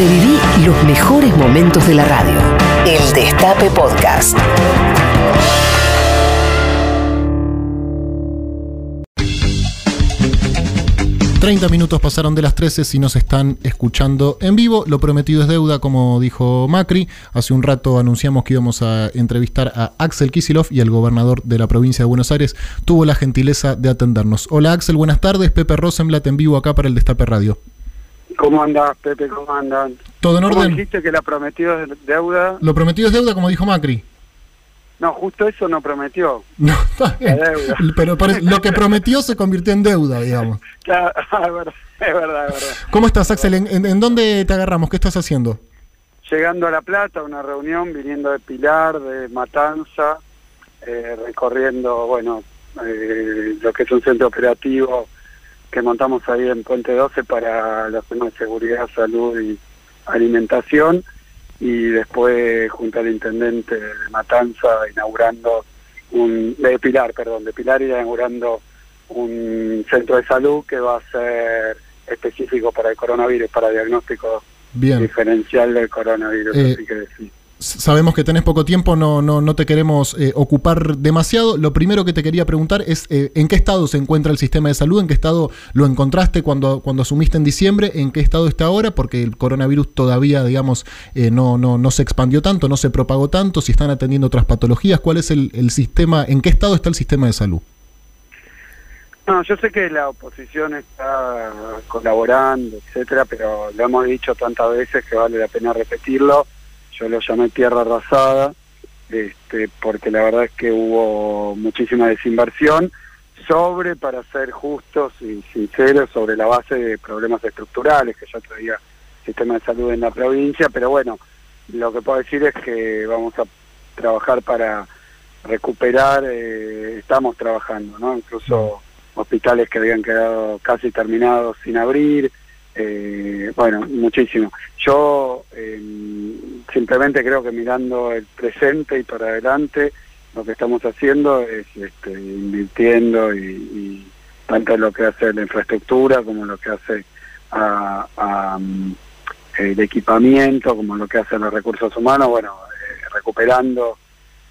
Reviví los mejores momentos de la radio. El Destape Podcast. Treinta minutos pasaron de las 13 si nos están escuchando en vivo. Lo prometido es deuda, como dijo Macri. Hace un rato anunciamos que íbamos a entrevistar a Axel Kisilov y el gobernador de la provincia de Buenos Aires tuvo la gentileza de atendernos. Hola Axel, buenas tardes. Pepe Rosenblatt en vivo acá para el Destape Radio. ¿Cómo andás, Pepe? ¿Cómo andan? ¿Todo en ¿Cómo orden? dijiste que la prometido es deuda? Lo prometido es deuda, como dijo Macri. No, justo eso no prometió. No, está bien. La deuda. Pero lo que prometió se convirtió en deuda, digamos. Claro, es verdad, es verdad, es verdad. ¿Cómo estás, Axel? ¿En, en- en dónde te agarramos? ¿Qué estás haciendo? Llegando a La Plata, una reunión, viniendo de Pilar, de Matanza, eh, recorriendo, bueno, eh, lo que es un centro operativo que montamos ahí en Puente 12 para los temas de seguridad, salud y alimentación. Y después, junto al intendente de Matanza, inaugurando un. de Pilar, perdón, de Pilar, inaugurando un centro de salud que va a ser específico para el coronavirus, para diagnóstico Bien. diferencial del coronavirus, Eh, así que sí. Sabemos que tenés poco tiempo, no, no, no te queremos eh, ocupar demasiado. Lo primero que te quería preguntar es eh, en qué estado se encuentra el sistema de salud, en qué estado lo encontraste cuando, cuando asumiste en diciembre, en qué estado está ahora, porque el coronavirus todavía, digamos, eh, no, no, no se expandió tanto, no se propagó tanto, si están atendiendo otras patologías, cuál es el, el sistema, en qué estado está el sistema de salud. No, yo sé que la oposición está colaborando, etcétera, pero lo hemos dicho tantas veces que vale la pena repetirlo. Yo lo llamé tierra arrasada, este, porque la verdad es que hubo muchísima desinversión sobre, para ser justos y sinceros, sobre la base de problemas estructurales que ya traía el sistema de salud en la provincia, pero bueno, lo que puedo decir es que vamos a trabajar para recuperar, eh, estamos trabajando, ¿no? Incluso hospitales que habían quedado casi terminados sin abrir, eh, bueno, muchísimo. Yo eh, simplemente creo que mirando el presente y para adelante, lo que estamos haciendo es este, invirtiendo y, y tanto en lo que hace la infraestructura como lo que hace a, a, mm, el equipamiento, como lo que hace los recursos humanos, bueno, eh, recuperando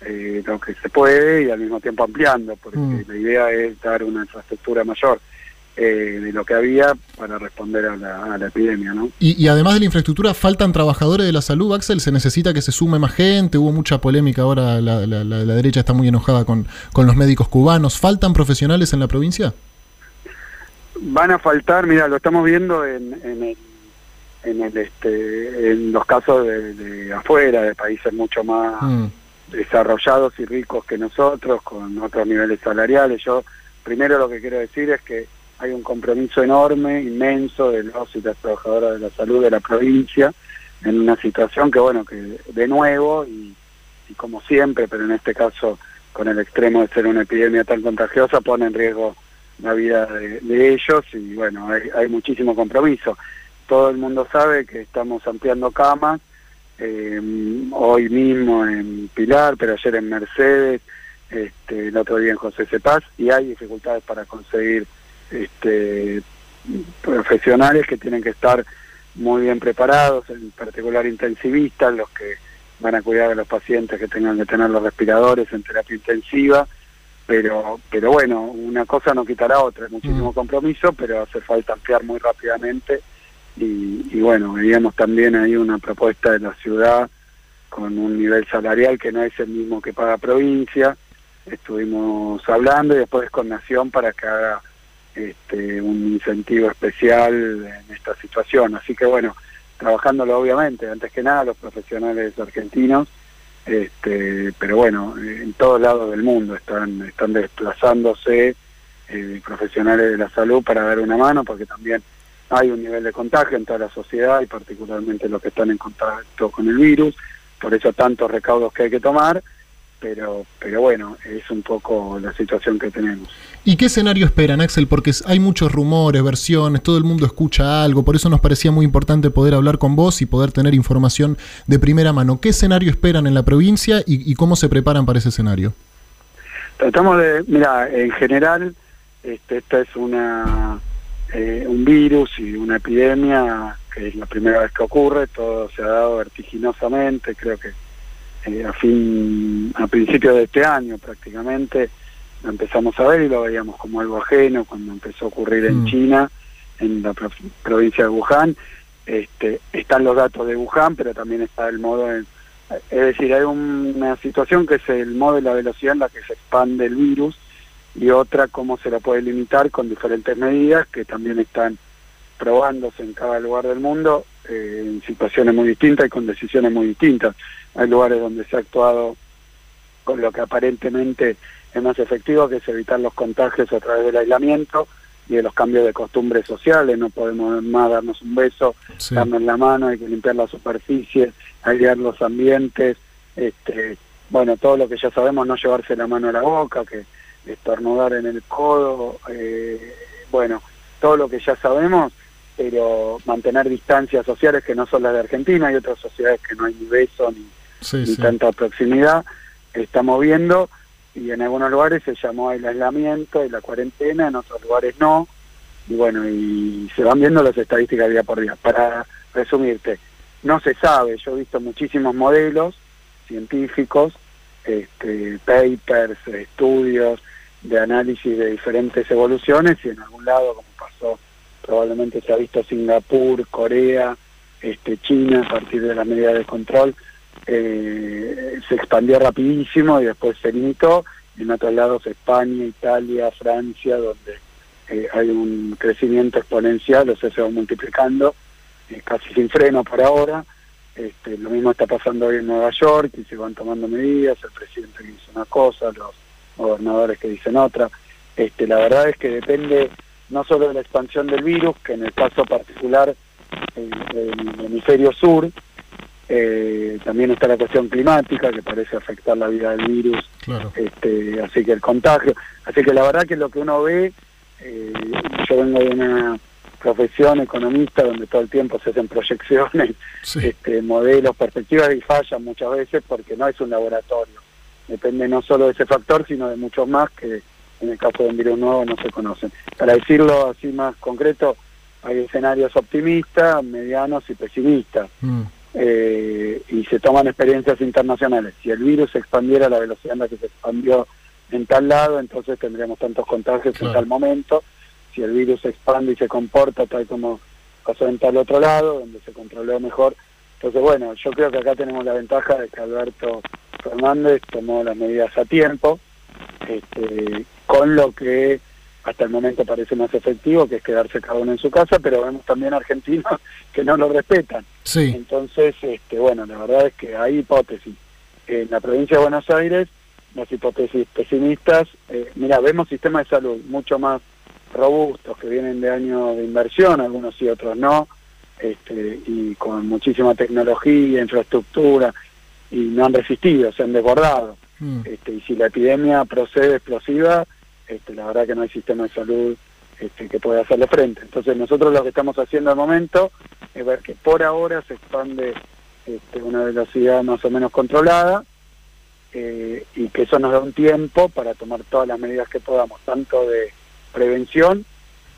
eh, lo que se puede y al mismo tiempo ampliando, porque Mm. la idea es dar una infraestructura mayor eh, de lo que había para responder a la, a la epidemia, ¿no? Y, y además de la infraestructura, ¿faltan trabajadores de la salud, Axel? ¿Se necesita que se sume más gente? Hubo mucha polémica ahora, la, la- derecha está muy enojada con, con los médicos cubanos. ¿Faltan profesionales en la provincia? Van a faltar, mira, lo estamos viendo en, en el en el este en los casos de, de afuera de países mucho más Mm, desarrollados y ricos que nosotros, con otros niveles salariales. Yo primero lo que quiero decir es que hay un compromiso enorme, inmenso de los y las trabajadoras de la salud de la provincia en una situación que, bueno, que de nuevo y, como siempre, pero en este caso con el extremo de ser una epidemia tan contagiosa, pone en riesgo la vida de, ellos y, bueno, hay, hay muchísimo compromiso. Todo el mundo sabe que estamos ampliando camas, eh, hoy mismo en Pilar, pero ayer en Mercedes, este, el otro día en José Cepaz, y hay dificultades para conseguir este, profesionales que tienen que estar muy bien preparados, en particular intensivistas, los que van a cuidar a los pacientes que tengan que tener los respiradores en terapia intensiva, pero pero bueno, una cosa no quitará otra, es muchísimo Mm. compromiso, pero hace falta ampliar muy rápidamente y, y bueno, veíamos también ahí una propuesta de la ciudad con un nivel salarial que no es el mismo que paga provincia, estuvimos hablando y después con Nación para que haga este, un incentivo especial en esta situación, así que bueno, trabajándolo obviamente, antes que nada los profesionales argentinos, este, pero bueno, en todos lados del mundo están, están desplazándose eh, profesionales de la salud para dar una mano, porque también hay un nivel de contagio en toda la sociedad y particularmente los que están en contacto con el virus, por eso tantos recaudos que hay que tomar, pero, pero bueno, es un poco la situación que tenemos. ¿Y qué escenario esperan, Axel? Porque hay muchos rumores, versiones, todo el mundo escucha algo, por eso nos parecía muy importante poder hablar con vos y poder tener información de primera mano. ¿Qué escenario esperan en la provincia y, y cómo se preparan para ese escenario? Tratamos de, mira, en general, este, esta es una eh, un virus y una epidemia, que es la primera vez que ocurre, todo se ha dado vertiginosamente, creo que eh, a fin, a principios de este año prácticamente, lo empezamos a ver y lo veíamos como algo ajeno cuando empezó a ocurrir en Mm. China, en la pro- provincia de Wuhan. Este, están los datos de Wuhan, pero también está el modo en, es decir, hay un- una situación que es el modo y la velocidad en la que se expande el virus y otra cómo se la puede limitar con diferentes medidas que también están probándose en cada lugar del mundo eh, en situaciones muy distintas y con decisiones muy distintas. Hay lugares donde se ha actuado con lo que aparentemente es más efectivo, que es evitar los contagios a través del aislamiento y de los cambios de costumbres sociales. No podemos más darnos un beso, Sí. darnos la mano, hay que limpiar la superficie, airear los ambientes, este, bueno, todo lo que ya sabemos, no llevarse la mano a la boca, que estornudar en el codo, eh, bueno, todo lo que ya sabemos, pero mantener distancias sociales que no son las de Argentina, hay otras sociedades que no hay ni beso ni, Sí, ni sí. tanta proximidad, estamos viendo, y en algunos lugares se llamó el aislamiento y la cuarentena, en otros lugares no, y bueno, y se van viendo las estadísticas día por día. Para resumirte, no se sabe, yo he visto muchísimos modelos científicos, este, papers, estudios de análisis de diferentes evoluciones y en algún lado, como pasó, probablemente se ha visto Singapur, Corea, este, China, a partir de las medidas de control, eh, se expandió rapidísimo y después se limitó. En otros lados, España, Italia, Francia, donde eh, hay un crecimiento exponencial, o sea, se va multiplicando, eh, casi sin freno por ahora. Este, lo mismo está pasando hoy en Nueva York y se van tomando medidas, el presidente que dice una cosa, los gobernadores que dicen otra. Este, la verdad es que depende no solo de la expansión del virus, que en el caso particular eh, del hemisferio sur, eh, también está la cuestión climática que parece afectar la vida del virus, Claro. este, así que el contagio, así que la verdad que lo que uno ve, eh, yo vengo de una profesión economista donde todo el tiempo se hacen proyecciones, Sí. este, modelos, perspectivas y fallan muchas veces porque no es un laboratorio. Depende no solo de ese factor, sino de muchos más que en el caso de un virus nuevo no se conocen. Para decirlo así más concreto, hay escenarios optimistas, medianos y pesimistas. Mm. eh, y se toman experiencias internacionales. Si el virus se expandiera a la velocidad en la que se expandió en tal lado, entonces tendríamos tantos contagios Claro. en tal momento. Si el virus se expande y se comporta tal como pasó en tal otro lado, donde se controló mejor. Entonces, bueno, yo creo que acá tenemos la ventaja de que Alberto Fernández tomó las medidas a tiempo, este, con lo que hasta el momento parece más efectivo, que es quedarse cada uno en su casa, pero vemos también argentinos que no lo respetan. Sí. Entonces, este, bueno, la verdad es que hay hipótesis. En la provincia de Buenos Aires, las hipótesis pesimistas, eh, mira, vemos sistemas de salud mucho más robustos que vienen de años de inversión, algunos sí, otros no, este, y con muchísima tecnología, infraestructura, y no han resistido, se han desbordado. Mm. Este, y si la epidemia procede explosiva, este, la verdad que no hay sistema de salud este, que pueda hacerle frente. Entonces nosotros lo que estamos haciendo al momento es ver que por ahora se expande este, una velocidad más o menos controlada eh, y que eso nos da un tiempo para tomar todas las medidas que podamos, tanto de prevención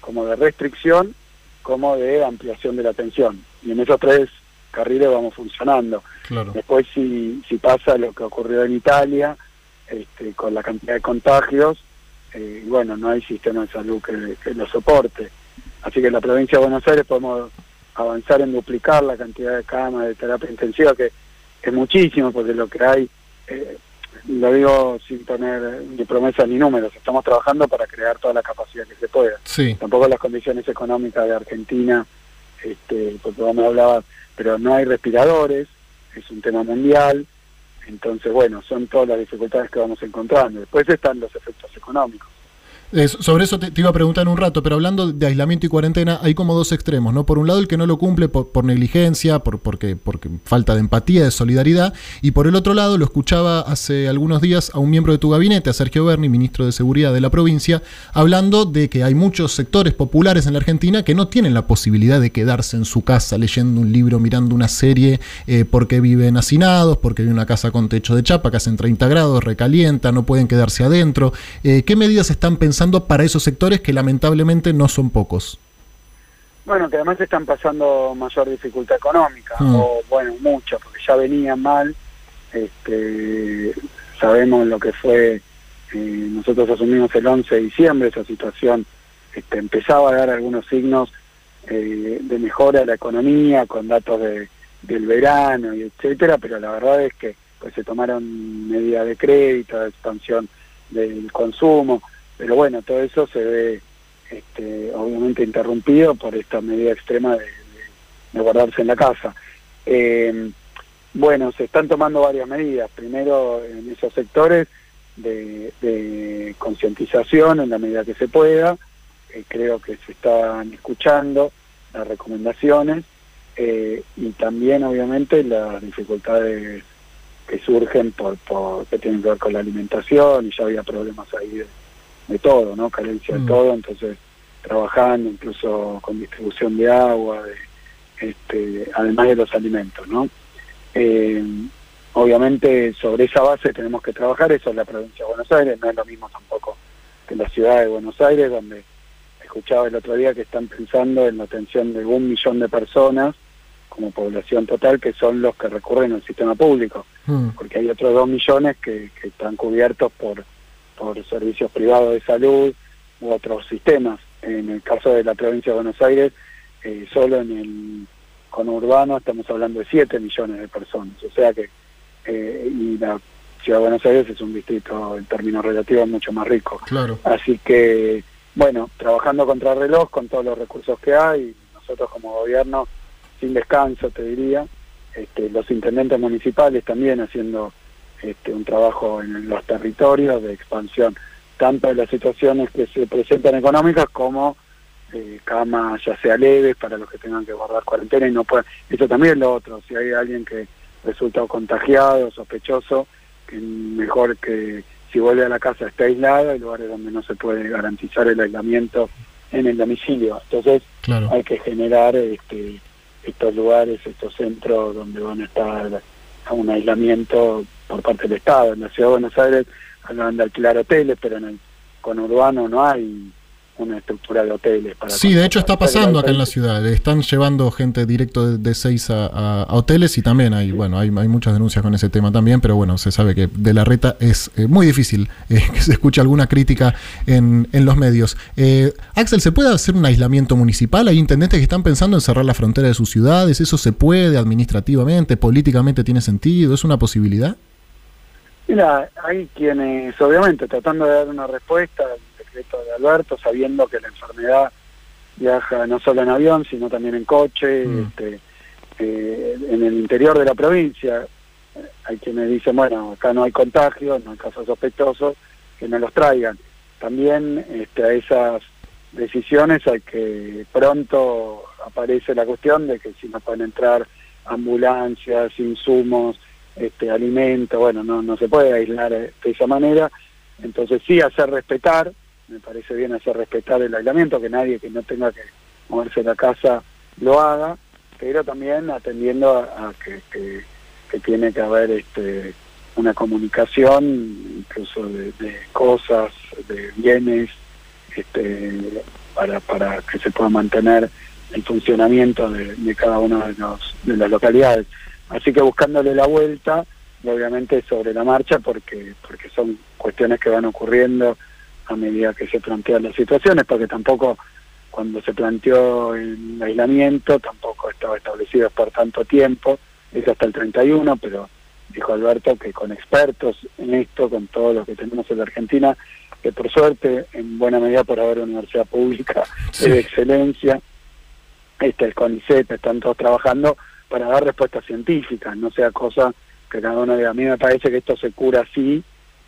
como de restricción, como de ampliación de la atención. Y en esos tres carriles vamos funcionando. Claro. Después si, si pasa lo que ocurrió en Italia, este, con la cantidad de contagios, eh, y bueno, no hay sistema de salud que, que lo soporte. Así que en la provincia de Buenos Aires podemos avanzar en duplicar la cantidad de camas de terapia intensiva, que es muchísimo, porque lo que hay, eh, lo digo sin poner ni promesas ni números, estamos trabajando para crear toda la capacidad que se pueda Sí. tampoco las condiciones económicas de Argentina, este, porque vos me hablabas, pero no hay respiradores, es un tema mundial, entonces bueno, son todas las dificultades que vamos encontrando. Después están los efectos económicos. Sobre eso te, iba a preguntar en un rato, pero hablando de aislamiento y cuarentena, hay como dos extremos, ¿no? Por un lado, el que no lo cumple por, negligencia, por porque, porque falta de empatía, de solidaridad, y por el otro lado, lo escuchaba hace algunos días a un miembro de tu gabinete, a Sergio Berni, ministro de Seguridad de la provincia, hablando de que hay muchos sectores populares en la Argentina que no tienen la posibilidad de quedarse en su casa leyendo un libro, mirando una serie, eh, porque viven hacinados, porque viven en una casa con techo de chapa, que hacen 30 grados, recalienta, no pueden quedarse adentro. Eh, ¿Qué medidas están pensando para esos sectores que lamentablemente no son pocos? Bueno, que además están pasando mayor dificultad económica, Mm. o bueno, mucho, porque ya venían mal. Este, sabemos lo que fue, eh, nosotros asumimos el 11 de diciembre, esa situación este, empezaba a dar algunos signos eh, de mejora de la economía, con datos de, del verano y etcétera, pero la verdad es que pues se tomaron medidas de crédito, de expansión del consumo, pero bueno, todo eso se ve este, obviamente interrumpido por esta medida extrema de, guardarse en la casa. Eh, bueno, se están tomando varias medidas. Primero, en esos sectores de, de concientización en la medida que se pueda. Eh, creo que se están escuchando las recomendaciones eh, y también, obviamente, las dificultades que surgen por, por que tienen que ver con la alimentación y ya había problemas ahí de, de todo, ¿no? Carencia Mm. de todo, entonces trabajando incluso con distribución de agua, de, este, además de los alimentos, ¿no? Eh, obviamente sobre esa base tenemos que trabajar, eso es la provincia de Buenos Aires, no es lo mismo tampoco que la ciudad de Buenos Aires, donde escuchaba el otro día que están pensando en la atención de un millón de personas como población total, que son los que recurren al sistema público, Mm. porque hay otros dos millones que, que están cubiertos por, por servicios privados de salud u otros sistemas. En el caso de la provincia de Buenos Aires, eh, solo en el conurbano estamos hablando de 7 millones de personas, o sea que, eh, y la ciudad de Buenos Aires es un distrito en términos relativos mucho más rico. Claro. Así que, bueno, trabajando contra reloj con todos los recursos que hay, nosotros como gobierno, sin descanso te diría, este, los intendentes municipales también haciendo este, un trabajo en los territorios de expansión, tanto de las situaciones que se presentan económicas como eh, camas ya sea leves para los que tengan que guardar cuarentena y no puedan. Eso también es lo otro, si hay alguien que resulta contagiado, sospechoso, que mejor que si vuelve a la casa esté aislado, hay lugares donde no se puede garantizar el aislamiento en el domicilio. Entonces Claro. hay que generar este, estos lugares, estos centros donde van a estar a un aislamiento por parte del Estado. En la Ciudad de Buenos Aires hablan de alquilar hoteles, pero en el conurbano no hay una estructura de hoteles. Para Sí, de hecho está pasando acá en la ciudad. Están llevando gente directo de, de seis a, a- a hoteles y también hay, bueno, hay, hay muchas denuncias con ese tema también, pero bueno, se sabe que de la reta es eh, muy difícil eh, que se escuche alguna crítica en, en los medios. Eh, Axel, ¿se puede hacer un aislamiento municipal? Hay intendentes que están pensando en cerrar la frontera de sus ciudades. ¿Eso se puede administrativamente, políticamente tiene sentido? ¿Es una posibilidad? Mira, hay quienes, obviamente, tratando de dar una respuesta al decreto de Alberto, sabiendo que la enfermedad viaja no solo en avión, sino también en coche, Mm. este, eh, en el interior de la provincia. Hay quienes dicen, bueno, acá no hay contagio, no hay casos sospechosos, que no los traigan. También este, a esas decisiones hay que pronto aparece la cuestión de que si no pueden entrar ambulancias, insumos, este alimento, bueno, no, no se puede aislar de esa manera, entonces sí hacer respetar, me parece bien hacer respetar el aislamiento, que nadie que no tenga que moverse de la casa lo haga, pero también atendiendo a, que, que, tiene que haber este una comunicación incluso de, de cosas, de bienes, este, para, para que se pueda mantener el funcionamiento de, de cada una de, los, de las localidades. Así que buscándole la vuelta, y obviamente sobre la marcha, porque, porque son cuestiones que van ocurriendo a medida que se plantean las situaciones, porque tampoco cuando se planteó el aislamiento, tampoco estaba establecido por tanto tiempo, es hasta el 31, pero dijo Alberto que con expertos en esto, con todo lo que tenemos en la Argentina, que por suerte, en buena medida por haber una universidad pública Sí. de excelencia, este, el CONICET, están todos trabajando para dar respuestas científicas, no sea cosa que cada uno diga, a mí me parece que esto se cura así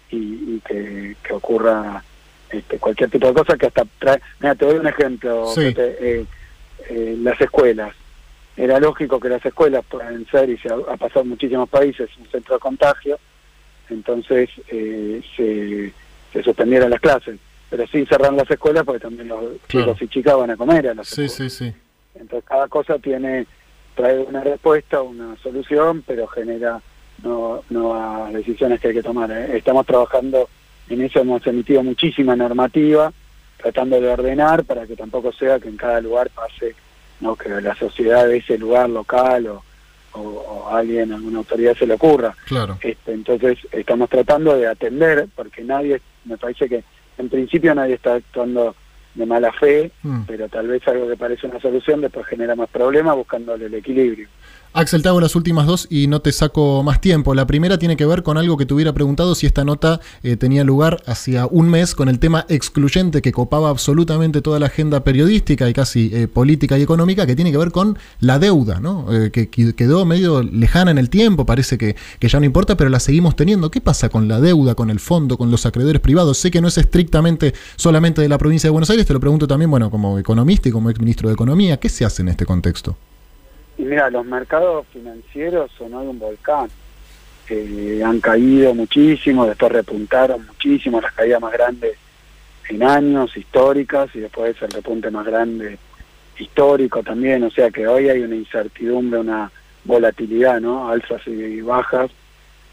y, y que, que ocurra este, cualquier tipo de cosa que hasta trae... Mira, te doy un ejemplo, Sí. Eh, eh, las escuelas. Era lógico que las escuelas puedan ser, y se ha, ha pasado en muchísimos países, un centro de contagio, entonces eh, se, se suspendieron las clases, pero sin cerrar las escuelas porque también los Claro. chicos y chicas van a comer a las Sí, escuelas. sí, sí. Entonces cada cosa tiene trae una respuesta, una solución, pero genera no- nuevas decisiones que hay que tomar. ¿eh? Estamos trabajando en eso, hemos emitido muchísima normativa, tratando de ordenar para que tampoco sea que en cada lugar pase no que la sociedad de ese lugar local o, o, alguien, alguna autoridad se le ocurra. Claro. Este, entonces estamos tratando de atender, porque nadie, me parece que en principio nadie está actuando de mala fe, Mm. pero tal vez algo que parece una solución después genera más problemas buscándole el equilibrio. Axel, te hago las últimas dos y no te saco más tiempo. La primera tiene que ver con algo que te hubiera preguntado si esta nota eh, tenía lugar hacía un mes con el tema excluyente que copaba absolutamente toda la agenda periodística y casi eh, política y económica, que tiene que ver con la deuda, ¿no? Eh, que, que quedó medio lejana en el tiempo, parece que, que ya no importa, pero la seguimos teniendo. ¿Qué pasa con la deuda, con el fondo, con los acreedores privados? Sé que no es estrictamente solamente de la provincia de Buenos Aires, te lo pregunto también, bueno, como economista y como exministro de Economía, ¿qué se hace en este contexto? Y mira, los mercados financieros son hoy un volcán. Han caído muchísimo, después repuntaron muchísimo, las caídas más grandes en años, históricas, y después el repunte más grande histórico también. O sea que hoy hay una incertidumbre, una volatilidad, ¿no? Alzas y bajas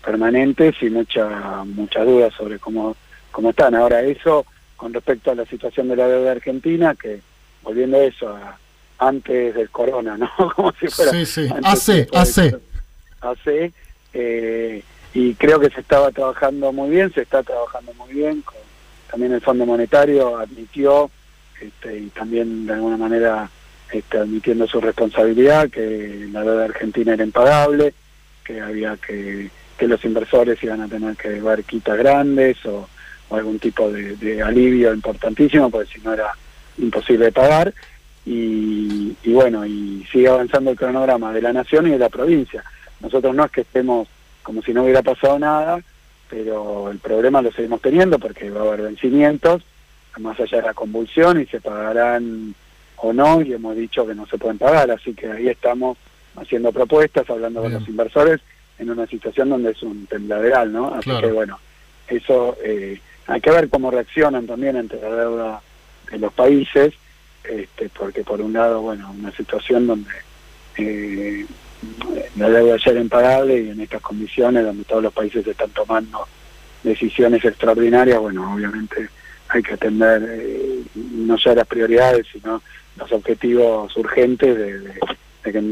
permanentes y mucha muchas dudas sobre cómo, cómo están. Ahora, eso con respecto a la situación de la deuda argentina, que volviendo a eso, a, antes del corona, ¿no? Como si fuera. Sí, sí. de- AC. AC, eh, y creo que se estaba trabajando muy bien, se está trabajando muy bien. con- también el Fondo Monetario admitió, este, y también de alguna manera este, admitiendo su responsabilidad, que la deuda argentina era impagable, que había que, que los inversores iban a tener que ver quitas grandes o, o algún tipo de, de alivio importantísimo, porque si no era imposible pagar. Y, y bueno, y sigue avanzando el cronograma de la nación y de la provincia. Nosotros no es que estemos como si no hubiera pasado nada, pero el problema lo seguimos teniendo porque va a haber vencimientos, más allá de la convulsión, y se pagarán o no, y hemos dicho que no se pueden pagar, así que ahí estamos haciendo propuestas, hablando con los inversores, en una situación donde es un tembladeral, ¿no? Así Claro. que bueno, eso eh, hay que ver cómo reaccionan también ante la deuda de los países, este, porque por un lado, bueno, una situación donde eh, la deuda era impagable y en estas condiciones donde todos los países están tomando decisiones extraordinarias, bueno, obviamente hay que atender eh, no ya las prioridades, sino los objetivos urgentes de, que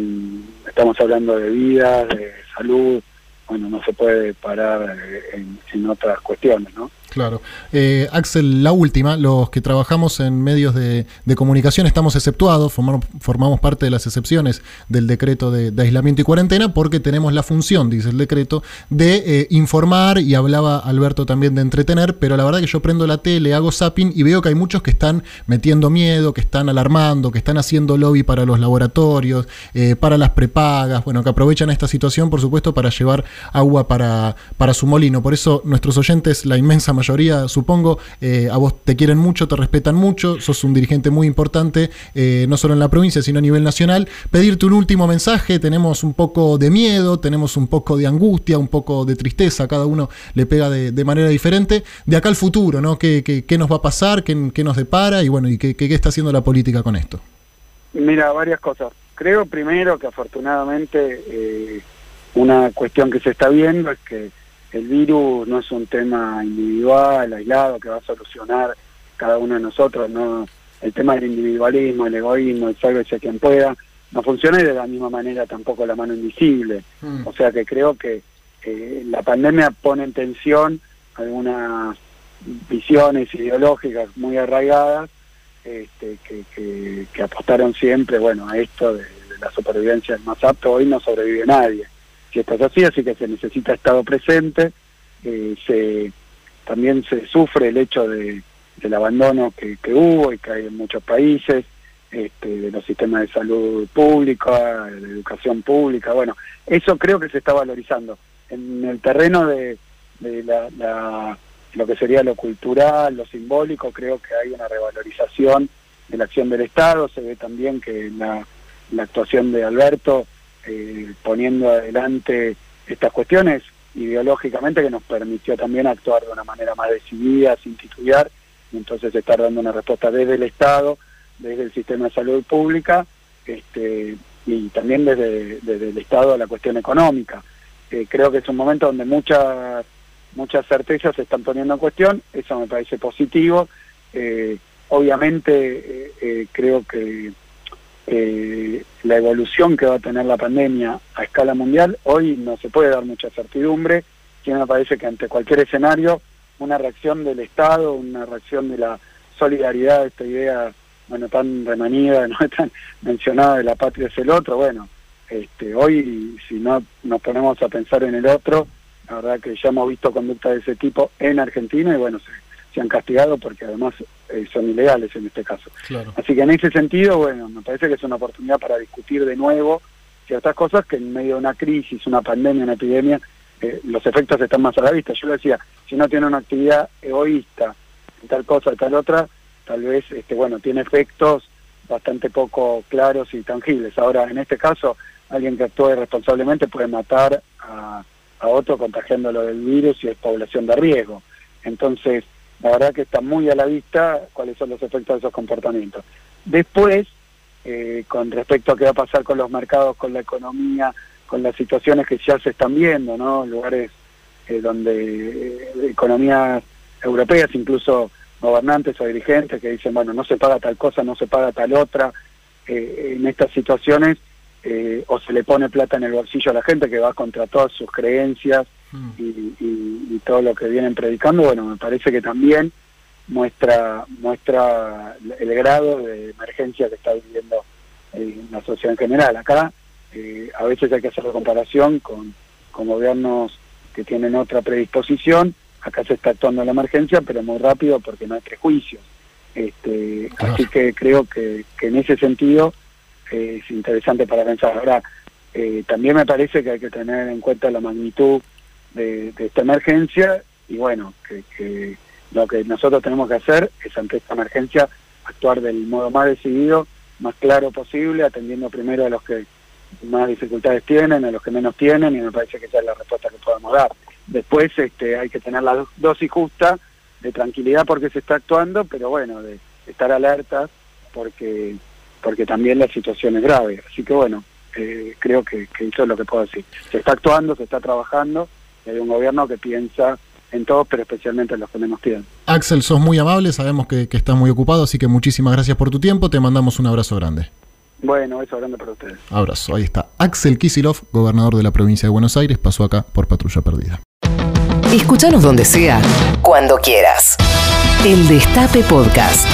estamos hablando de vidas, de salud, bueno, no se puede parar eh, en, en otras cuestiones, ¿no? Claro. Eh, Axel, la última, los que trabajamos en medios de, comunicación estamos exceptuados, formamos, formamos parte de las excepciones del decreto de, de aislamiento y cuarentena porque tenemos la función, dice el decreto, de eh, informar y hablaba Alberto también de entretener, pero la verdad que yo prendo la tele, hago zapping y veo que hay muchos que están metiendo miedo, que están alarmando, que están haciendo lobby para los laboratorios, eh, para las prepagas, bueno, que aprovechan esta situación, por supuesto, para llevar agua para, para su molino. Por eso nuestros oyentes, la inmensa mayoría, supongo, eh, a vos te quieren mucho, te respetan mucho, sos un dirigente muy importante, eh, no solo en la provincia, sino a nivel nacional. Pedirte un último mensaje, tenemos un poco de miedo, tenemos un poco de angustia, un poco de tristeza, cada uno le pega de, manera diferente. De acá al futuro, ¿no? ¿Qué, qué, qué nos va a pasar? ¿Qué, qué nos depara? Y bueno, ¿y qué, qué, qué está haciendo la política con esto? Mira, varias cosas. Creo primero que afortunadamente eh, una cuestión que se está viendo es que el virus no es un tema individual, aislado, que va a solucionar cada uno de nosotros. no El tema del individualismo, el egoísmo, el sálvese quien pueda, no funciona y de la misma manera tampoco la mano invisible. O sea que creo que eh, la pandemia pone en tensión algunas visiones ideológicas muy arraigadas este, que, que, que apostaron siempre bueno a esto de, de la supervivencia del más apto. Hoy no sobrevive nadie. Es así, así que se necesita Estado presente. eh, se También se sufre el hecho de, del abandono que, que hubo y que hay en muchos países, este, de los sistemas de salud pública, de educación pública. Bueno, eso creo que se está valorizando. En el terreno de, de la, la, lo que sería lo cultural, lo simbólico, creo que hay una revalorización de la acción del Estado. Se ve también que la, la actuación de Alberto eh, poniendo adelante estas cuestiones ideológicamente que nos permitió también actuar de una manera más decidida, sin titubear, y entonces estar dando una respuesta desde el Estado, desde el sistema de salud pública, este, y también desde, el Estado a la cuestión económica. Eh, creo que es un momento donde muchas muchas certezas se están poniendo en cuestión, eso me parece positivo. Eh, obviamente creo que eh, la evolución que va a tener la pandemia a escala mundial, hoy no se puede dar mucha certidumbre, que me parece que ante cualquier escenario, una reacción del Estado, una reacción de la solidaridad, esta idea bueno tan remanida, no tan mencionada de la patria es el otro, bueno, este, hoy si no nos ponemos a pensar en el otro, la verdad que ya hemos visto conductas de ese tipo en Argentina y bueno, se han castigado porque además eh, son ilegales en este caso. Así que en ese sentido, bueno, me parece que es una oportunidad para discutir de nuevo ciertas cosas que en medio de una crisis, una pandemia, una epidemia, eh, los efectos están más a la vista. Yo le decía, si no tiene una actividad egoísta, tal cosa, tal otra, tal vez, este, bueno, tiene efectos bastante poco claros y tangibles. Ahora, en este caso, alguien que actúe responsablemente puede matar a, a otro contagiándolo del virus y es población de riesgo. Entonces, la verdad que está muy a la vista cuáles son los efectos de esos comportamientos. Después, eh, con respecto a qué va a pasar con los mercados, con la economía, con las situaciones que ya se están viendo, ¿no? Lugares eh, donde eh, economías europeas, incluso gobernantes o dirigentes que dicen, bueno, no se paga tal cosa, no se paga tal otra. en estas situaciones eh, o se le pone plata en el bolsillo a la gente que va contra todas sus creencias mm. y, todo lo que vienen predicando, bueno, me parece que también muestra muestra el grado de emergencia que está viviendo eh, la sociedad en general. Acá eh, a veces hay que hacer la comparación con, con gobiernos que tienen otra predisposición, acá se está actuando la emergencia, pero muy rápido porque no hay prejuicios. Este, Así que creo que, que en ese sentido es interesante para pensar. Ahora, eh, también me parece que hay que tener en cuenta la magnitud de, esta emergencia y bueno, que, lo que nosotros tenemos que hacer es ante esta emergencia actuar del modo más decidido, más claro posible, atendiendo primero a los que más dificultades tienen, a los que menos tienen y me parece que esa es la respuesta que podemos dar. Después este, hay que tener la dosis justa de tranquilidad porque se está actuando, pero bueno, de estar alertas porque porque también la situación es grave. Así que bueno, eh, creo que, eso es lo que puedo decir. Se está actuando, se está trabajando, hay un gobierno que piensa en todos, pero especialmente en los que menos tienen. Axel, sos muy amable, sabemos que, que estás muy ocupado, así que muchísimas gracias por tu tiempo, te mandamos un abrazo grande. Bueno, eso grande para ustedes. Abrazo, ahí está. Axel Kisilov, gobernador de la provincia de Buenos Aires, pasó acá por Patrulla Perdida. Escúchanos donde sea, cuando quieras. El Destape Podcast.